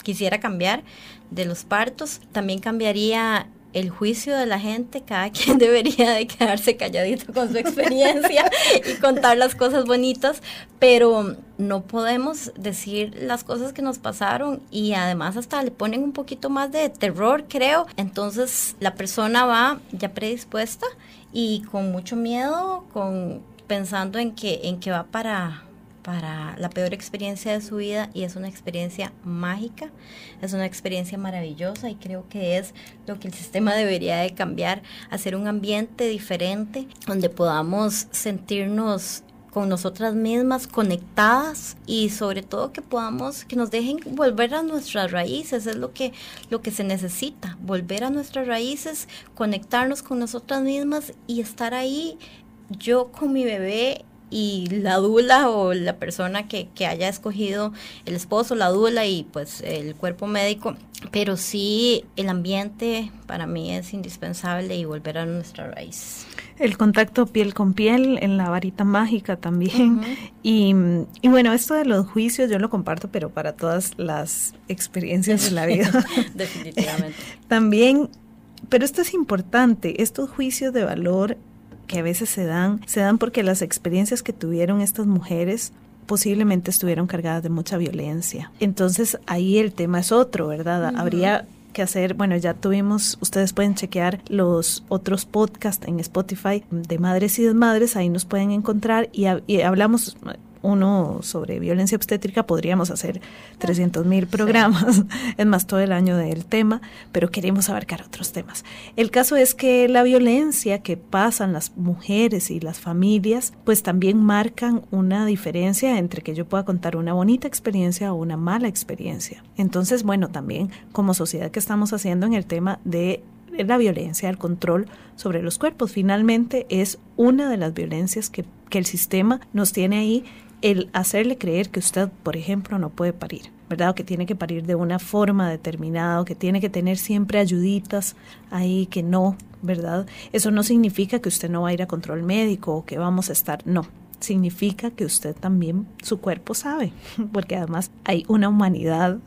quisiera cambiar de los partos. También cambiaría el juicio de la gente, cada quien debería de quedarse calladito con su experiencia y contar las cosas bonitas, pero no podemos decir las cosas que nos pasaron y además hasta le ponen un poquito más de terror, creo. Entonces la persona va ya predispuesta y con mucho miedo, con pensando en que en que va para para la peor experiencia de su vida y es una experiencia mágica, es una experiencia maravillosa y creo que es lo que el sistema debería de cambiar, hacer un ambiente diferente donde podamos sentirnos con nosotras mismas, conectadas y sobre todo que podamos, que nos dejen volver a nuestras raíces, es lo que, lo que se necesita, volver a nuestras raíces, conectarnos con nosotras mismas y estar ahí yo con mi bebé y la dula o la persona que, que, haya escogido el esposo, la dula y pues el cuerpo médico, pero sí el ambiente para mí es indispensable y volver a nuestra raíz. El contacto piel con piel en la varita mágica también. y, y, bueno, esto de los juicios yo lo comparto, pero para todas las experiencias de la vida. Definitivamente. también, pero esto es importante, estos juicios de valor que a veces se dan, se dan porque las experiencias que tuvieron estas mujeres posiblemente estuvieron cargadas de mucha violencia. Entonces ahí el tema es otro, ¿verdad? Habría que hacer, bueno, ya tuvimos, ustedes pueden chequear los otros podcasts en Spotify de Madres y Desmadres, ahí nos pueden encontrar y, y hablamos uno sobre violencia obstétrica, podríamos hacer 300 mil programas, es más todo el año del tema, pero queremos abarcar otros temas. El caso es que la violencia que pasan las mujeres y las familias, pues también marcan una diferencia entre que yo pueda contar una bonita experiencia o una mala experiencia. Entonces, bueno, también como sociedad que estamos haciendo en el tema de la violencia, el control sobre los cuerpos. Finalmente es una de las violencias que, que el sistema nos tiene ahí el hacerle creer que usted, por ejemplo, no puede parir, ¿verdad? O que tiene que parir de una forma determinada, o que tiene que tener siempre ayuditas ahí que no, ¿verdad? Eso no significa que usted no va a ir a control médico o que vamos a estar, no. Significa que usted también, su cuerpo sabe, porque además hay una humanidad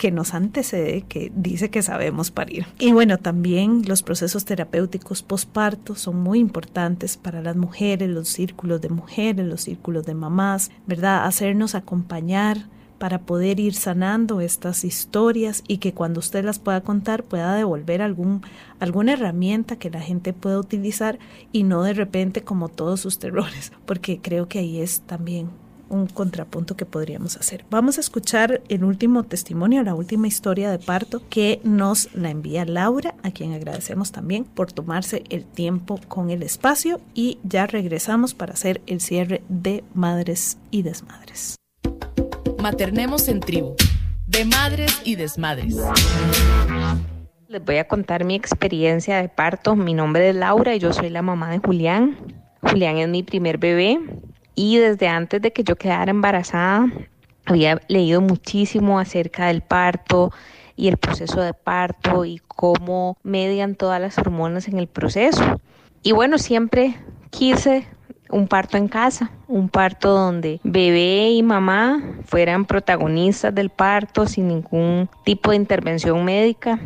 que nos antecede, que dice que sabemos parir. Y bueno, también los procesos terapéuticos posparto son muy importantes para las mujeres, los círculos de mujeres, los círculos de mamás, ¿verdad? Hacernos acompañar para poder ir sanando estas historias y que cuando usted las pueda contar pueda devolver algún, alguna herramienta que la gente pueda utilizar y no de repente como todos sus terrores, porque creo que ahí es también un contrapunto que podríamos hacer. Vamos a escuchar el último testimonio, la última historia de parto que nos la envía Laura, a quien agradecemos también por tomarse el tiempo con el espacio y ya regresamos para hacer el cierre de Madres y Desmadres. Maternemos en tribu, de Madres y Desmadres. Les voy a contar mi experiencia de parto. Mi nombre es Laura y yo soy la mamá de Julián. Julián es mi primer bebé y desde antes de que yo quedara embarazada había leído muchísimo acerca del parto y el proceso de parto y cómo median todas las hormonas en el proceso. Y bueno, siempre quise un parto en casa, un parto donde bebé y mamá fueran protagonistas del parto sin ningún tipo de intervención médica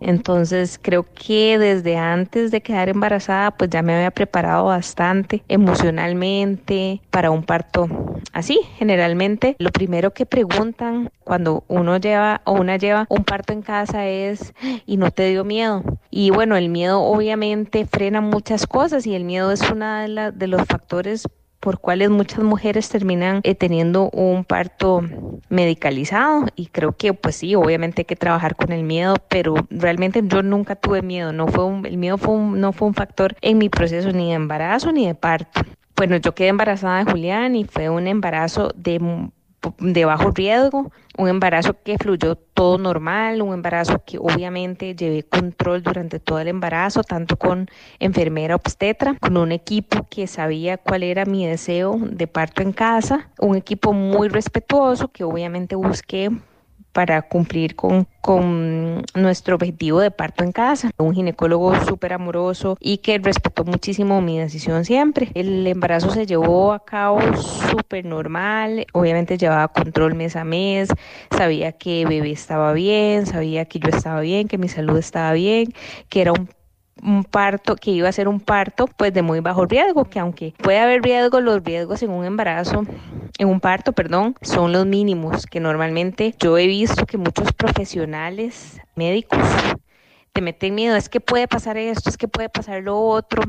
entonces creo que desde antes de quedar embarazada pues ya me había preparado bastante emocionalmente para un parto así. Generalmente lo primero que preguntan cuando uno lleva o una lleva un parto en casa es ¿y no te dio miedo? Y bueno, el miedo obviamente frena muchas cosas y el miedo es uno de, de los factores por cuales muchas mujeres terminan eh, teniendo un parto medicalizado y creo que pues sí, obviamente hay que trabajar con el miedo, pero realmente yo nunca tuve miedo, no fue un, el miedo fue no fue un factor en mi proceso ni de embarazo ni de parto. Bueno, yo quedé embarazada de Julián y fue un embarazo de de bajo riesgo, un embarazo que fluyó todo normal, un embarazo que obviamente llevé control durante todo el embarazo, tanto con enfermera obstetra, con un equipo que sabía cuál era mi deseo de parto en casa, un equipo muy respetuoso que obviamente busqué para cumplir con, con nuestro objetivo de parto en casa. Un ginecólogo súper amoroso y que respetó muchísimo mi decisión siempre. El embarazo se llevó a cabo súper normal, obviamente llevaba control mes a mes, sabía que bebé estaba bien, sabía que yo estaba bien, que mi salud estaba bien, que era un un parto que iba a ser un parto pues de muy bajo riesgo, que aunque puede haber riesgo, los riesgos en un embarazo, en un parto, perdón, son los mínimos, que normalmente yo he visto que muchos profesionales médicos te meten miedo, es que puede pasar esto, es que puede pasar lo otro,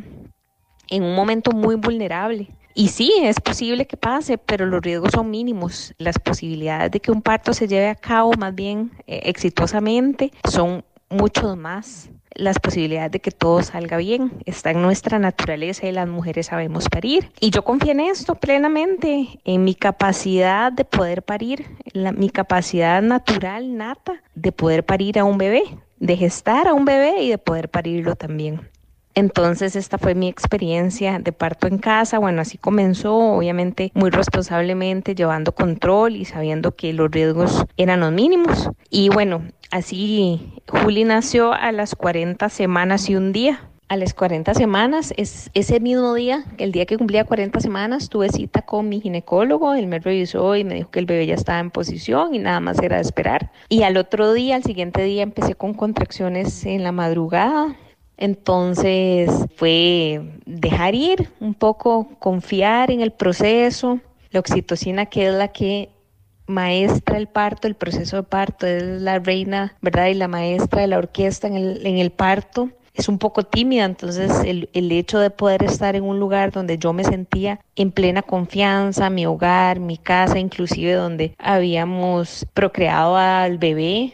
en un momento muy vulnerable. Y sí, es posible que pase, pero los riesgos son mínimos. Las posibilidades de que un parto se lleve a cabo más bien eh, exitosamente son mucho más las posibilidades de que todo salga bien. Está en nuestra naturaleza y las mujeres sabemos parir. Y yo confío en esto plenamente, en mi capacidad de poder parir, mi capacidad natural, nata, de poder parir a un bebé, de gestar a un bebé y de poder parirlo también. Entonces esta fue mi experiencia de parto en casa. Bueno, así comenzó, obviamente muy responsablemente, llevando control y sabiendo que los riesgos eran los mínimos. Y bueno, así Juli nació a las 40 semanas y un día. A las 40 semanas, es ese mismo día, el día que cumplía 40 semanas, tuve cita con mi ginecólogo, él me revisó y me dijo que el bebé ya estaba en posición y nada más era de esperar. Y al otro día, al siguiente día, empecé con contracciones en la madrugada, entonces fue dejar ir un poco, confiar en el proceso. La oxitocina, que es la que maestra el parto, el proceso de parto, es la reina, ¿verdad? Y la maestra de la orquesta en el, en el parto. Es un poco tímida, entonces el, el hecho de poder estar en un lugar donde yo me sentía en plena confianza, mi hogar, mi casa, inclusive donde habíamos procreado al bebé,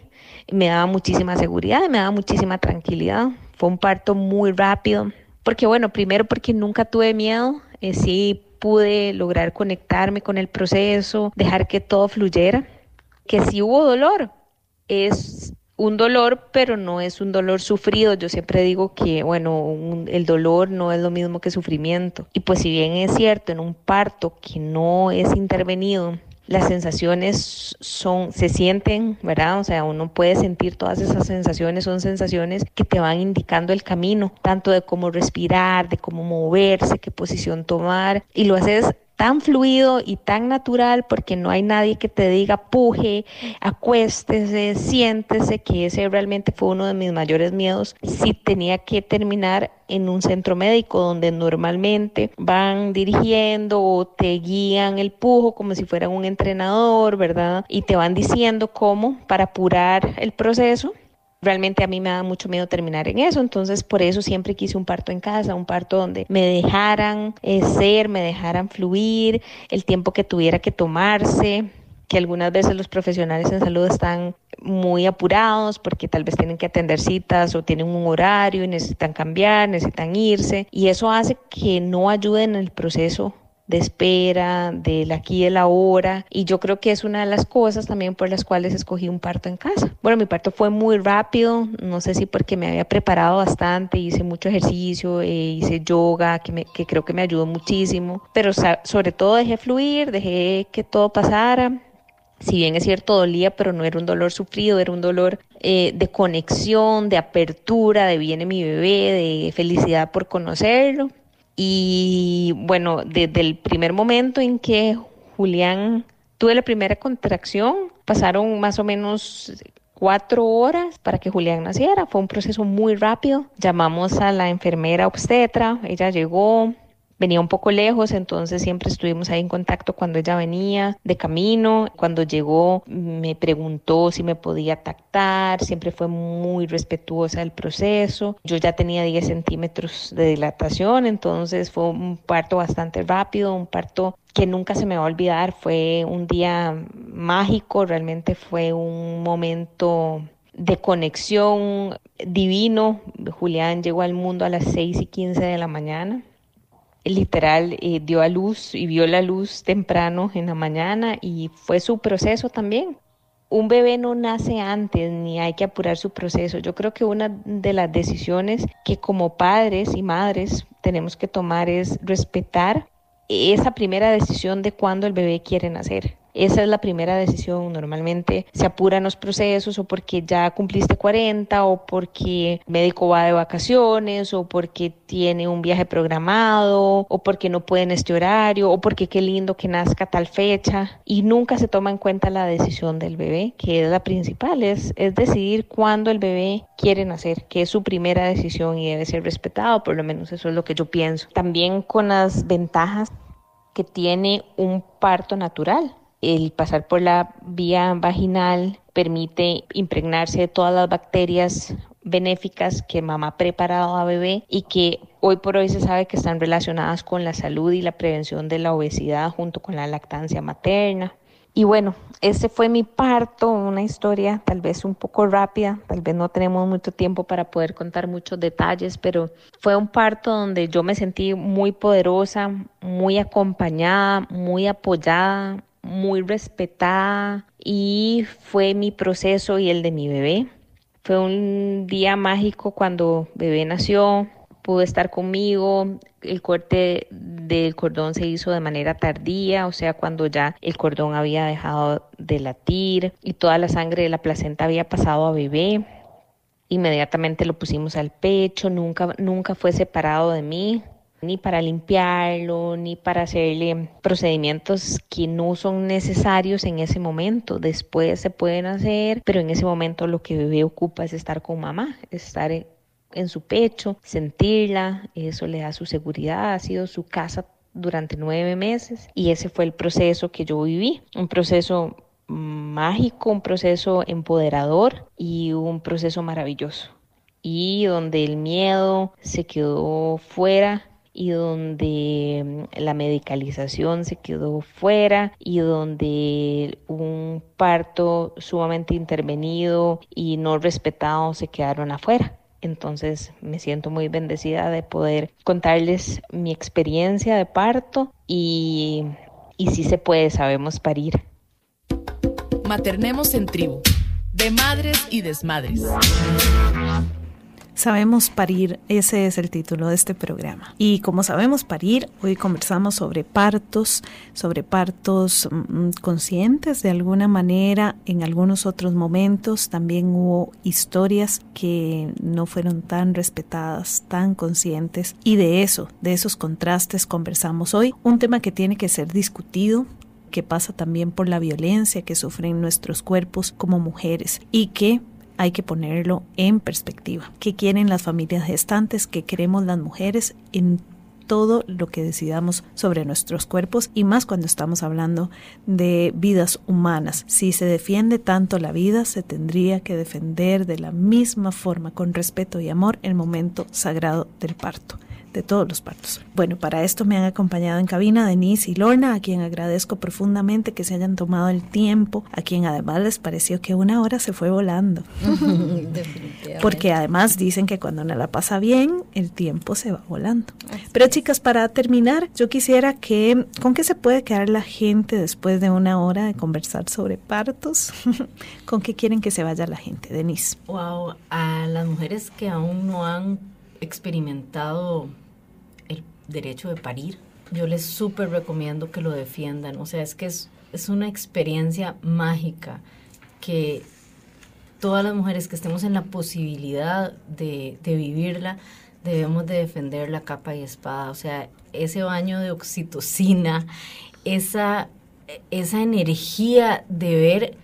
me daba muchísima seguridad, me daba muchísima tranquilidad. Fue un parto muy rápido, porque bueno, primero porque nunca tuve miedo, eh, sí pude lograr conectarme con el proceso, dejar que todo fluyera, que sí hubo dolor, es un dolor, pero no es un dolor sufrido. Yo siempre digo que, bueno, el dolor no es lo mismo que sufrimiento. Y pues si bien es cierto, en un parto que no es intervenido, las sensaciones son, se sienten, ¿verdad? O sea, uno puede sentir todas esas sensaciones, son sensaciones que te van indicando el camino, tanto de cómo respirar, de cómo moverse, qué posición tomar, y lo haces tan fluido y tan natural porque no hay nadie que te diga puje, acuéstese, siéntese, que ese realmente fue uno de mis mayores miedos. Si tenía que terminar en un centro médico donde normalmente van dirigiendo o te guían el pujo como si fuera un entrenador, ¿verdad? Y te van diciendo cómo para apurar el proceso Realmente a mí me da mucho miedo terminar en eso, entonces por eso siempre quise un parto en casa, un parto donde me dejaran eh, ser, me dejaran fluir, el tiempo que tuviera que tomarse, que algunas veces los profesionales en salud están muy apurados porque tal vez tienen que atender citas o tienen un horario y necesitan cambiar, necesitan irse y eso hace que no ayuden en el proceso de espera, del aquí y el ahora. Y yo creo que es una de las cosas también por las cuales escogí un parto en casa. Bueno, mi parto fue muy rápido, no sé si porque me había preparado bastante, hice mucho ejercicio, eh, hice yoga, que, me, que creo que me ayudó muchísimo, pero sobre todo dejé fluir, dejé que todo pasara. Si bien es cierto, dolía, pero no era un dolor sufrido, era un dolor eh, de conexión, de apertura, de viene mi bebé, de felicidad por conocerlo. Y bueno, desde el primer momento en que Julián tuve la primera contracción, pasaron más o menos cuatro horas para que Julián naciera. Fue un proceso muy rápido. Llamamos a la enfermera obstetra, ella llegó, venía un poco lejos, entonces siempre estuvimos ahí en contacto cuando ella venía de camino. Cuando llegó me preguntó si me podía tactar, siempre fue muy respetuosa del proceso. Yo ya tenía 10 centímetros de dilatación, entonces fue un parto bastante rápido, un parto que nunca se me va a olvidar. Fue un día mágico, realmente fue un momento de conexión divino. Julián llegó al mundo a las 6 y 15 de la mañana literal eh, dio a luz y vio la luz temprano en la mañana y fue su proceso también. Un bebé no nace antes ni hay que apurar su proceso. Yo creo que una de las decisiones que como padres y madres tenemos que tomar es respetar esa primera decisión de cuándo el bebé quiere nacer esa es la primera decisión. Normalmente se apuran los procesos o porque ya cumpliste 40 o porque el médico va de vacaciones o porque tiene un viaje programado o porque no puede en este horario o porque qué lindo que nazca tal fecha y nunca se toma en cuenta la decisión del bebé, que es la principal, es, es decidir cuándo el bebé quiere nacer, que es su primera decisión y debe ser respetado, por lo menos eso es lo que yo pienso. También con las ventajas que tiene un parto natural. El pasar por la vía vaginal permite impregnarse de todas las bacterias benéficas que mamá ha preparado a bebé y que hoy por hoy se sabe que están relacionadas con la salud y la prevención de la obesidad junto con la lactancia materna. Y bueno, ese fue mi parto, una historia tal vez un poco rápida, tal vez no tenemos mucho tiempo para poder contar muchos detalles, pero fue un parto donde yo me sentí muy poderosa, muy acompañada, muy apoyada, muy respetada y fue mi proceso y el de mi bebé. Fue un día mágico cuando bebé nació, pudo estar conmigo. El corte del cordón se hizo de manera tardía, o sea, cuando ya el cordón había dejado de latir y toda la sangre de la placenta había pasado a bebé. Inmediatamente lo pusimos al pecho, nunca, nunca fue separado de mí, ni para limpiarlo, ni para hacerle procedimientos que no son necesarios en ese momento. Después se pueden hacer, pero en ese momento lo que bebé ocupa es estar con mamá, estar en su pecho, sentirla, eso le da su seguridad, ha sido su casa durante nueve meses y ese fue el proceso que yo viví, un proceso mágico, un proceso empoderador y un proceso maravilloso y donde el miedo se quedó fuera y donde la medicalización se quedó fuera y donde un parto sumamente intervenido y no respetado se quedaron afuera. Entonces me siento muy bendecida de poder contarles mi experiencia de parto y, y si se puede, sabemos parir. Maternemos en tribu, de madres y desmadres. Sabemos parir, ese es el título de este programa. Y como sabemos parir, hoy conversamos sobre partos, sobre partos mm, conscientes de alguna manera. En algunos otros momentos también hubo historias que no fueron tan respetadas, tan conscientes. Y de eso, de esos contrastes conversamos hoy. Un tema que tiene que ser discutido, que pasa también por la violencia que sufren nuestros cuerpos como mujeres y que hay que ponerlo en perspectiva. ¿Qué quieren las familias gestantes? ¿Qué queremos las mujeres en todo lo que decidamos sobre nuestros cuerpos y más cuando estamos hablando de vidas humanas. Si se defiende tanto la vida, se tendría que defender de la misma forma, con respeto y amor, el momento sagrado del parto de todos los partos. Bueno, para esto me han acompañado en cabina Denise y Lorna, a quien agradezco profundamente que se hayan tomado el tiempo, a quien además les pareció que una hora se fue volando. Porque además dicen que cuando uno la pasa bien, el tiempo se va volando. Pero chicas, para terminar, yo quisiera que, ¿con qué se puede quedar la gente después de una hora de conversar sobre partos? ¿Con qué quieren que se vaya la gente, Denise? Wow, a las mujeres que aún no han experimentado derecho de parir, yo les súper recomiendo que lo defiendan. O sea, es que es, es una experiencia mágica que todas las mujeres que estemos en la posibilidad de, de vivirla, debemos de defender la capa y espada. O sea, ese baño de oxitocina, esa, esa energía de ver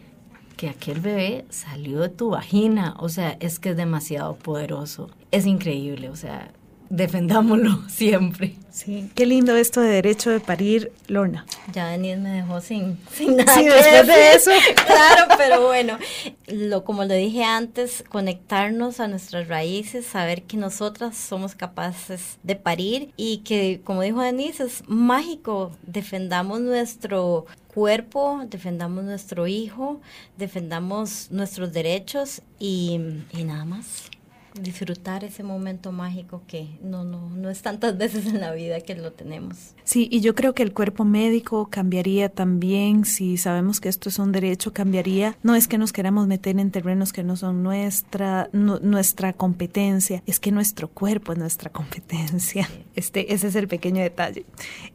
que aquel bebé salió de tu vagina, o sea, es que es demasiado poderoso. Es increíble, o sea, defendámoslo siempre. Sí, qué lindo esto de derecho de parir, Lorna. Ya Denise me dejó sin, sin nada. Sí, después de eso. claro, pero bueno, lo, como le dije antes, conectarnos a nuestras raíces, saber que nosotras somos capaces de parir y que, como dijo Denise, es mágico, defendamos nuestro cuerpo, defendamos nuestro hijo, defendamos nuestros derechos y, y nada más disfrutar ese momento mágico que no, no, no es tantas veces en la vida que lo tenemos. Sí, y yo creo que el cuerpo médico cambiaría también si sabemos que esto es un derecho, cambiaría. No es que nos queramos meter en terrenos que no son nuestra, nuestra competencia, es que nuestro cuerpo es nuestra competencia. Este, ese es el pequeño detalle.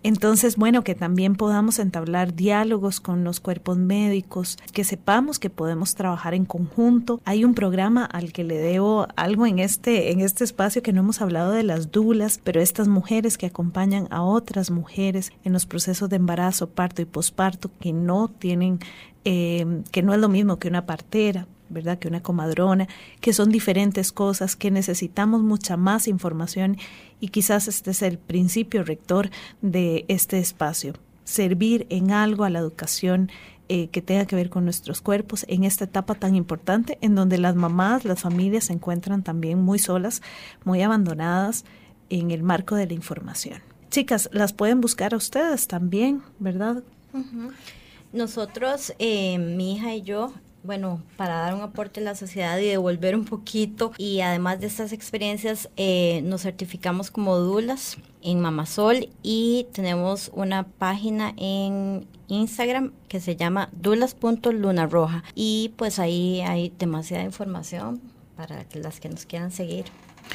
Entonces, bueno, que también podamos entablar diálogos con los cuerpos médicos, que sepamos que podemos trabajar en conjunto. Hay un programa al que le debo algo en este, en este espacio que no hemos hablado de las dulas, pero estas mujeres que acompañan a otras mujeres en los procesos de embarazo, parto y posparto que no tienen, eh, que no es lo mismo que una partera, ¿verdad? Que una comadrona, que son diferentes cosas, que necesitamos mucha más información y quizás este es el principio rector de este espacio, servir en algo a la educación eh, que tenga que ver con nuestros cuerpos en esta etapa tan importante en donde las mamás, las familias se encuentran también muy solas, muy abandonadas en el marco de la información. Chicas, las pueden buscar a ustedes también, ¿verdad? Nosotros, eh, mi hija y yo, bueno, para dar un aporte a la sociedad y devolver un poquito. Y además de estas experiencias, eh, nos certificamos como dulas en Mamasol y tenemos una página en Instagram que se llama dulas.lunarroja. Y pues ahí hay demasiada información para las que nos quieran seguir.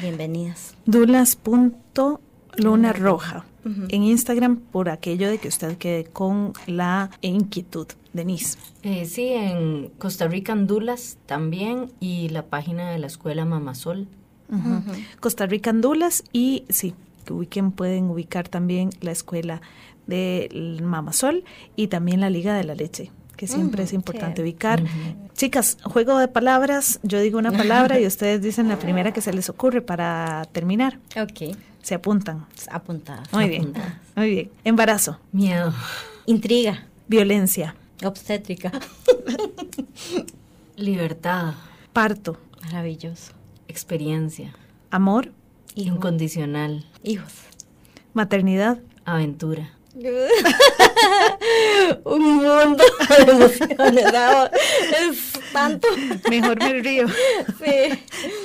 Bienvenidas. Dulas.lunarroja en Instagram por aquello de que usted quede con la inquietud. Denise. Eh, sí, en Costa Rica Andulas también y la página de la escuela Mamasol. Costa Rica Andulas y sí, que ubiquen, pueden ubicar también la escuela de Mamasol y también la Liga de la Leche que siempre es importante ubicar. Chicas, juego de palabras, yo digo una palabra y ustedes dicen la primera que se les ocurre para terminar. Ok. Se apuntan. Apuntadas. Muy bien. Muy bien. Embarazo. Miedo. Intriga. Violencia. Obstétrica. Libertad. Parto. Maravilloso. Experiencia. Amor. Incondicional. Hijos. Maternidad. Aventura. Un mundo de emociones. Es tanto. Mejor me río. Sí.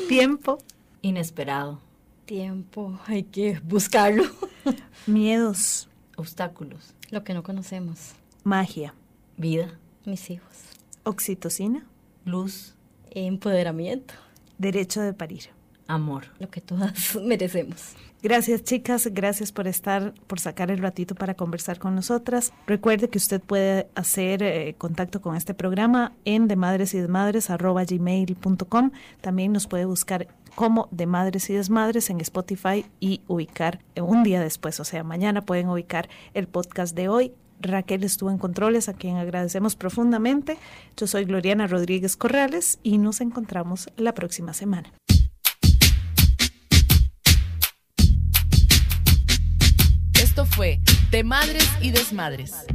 Tiempo. Inesperado. Tiempo. Hay que buscarlo. Miedos. Obstáculos. Lo que no conocemos. Magia. Vida. Mis hijos. Oxitocina. Luz. Empoderamiento. Derecho de parir. Amor. Lo que todas merecemos. Gracias chicas, gracias por estar, por sacar el ratito para conversar con nosotras. Recuerde que usted puede hacer eh, contacto con este programa en demadresidesmadres.gmail.com. También nos puede buscar como de Madres y Desmadres en Spotify y ubicar un día después, o sea, mañana pueden ubicar el podcast de hoy. Raquel estuvo en controles, a quien agradecemos profundamente. Yo soy Gloriana Rodríguez Corrales y nos encontramos la próxima semana. Esto fue De Madres y Desmadres.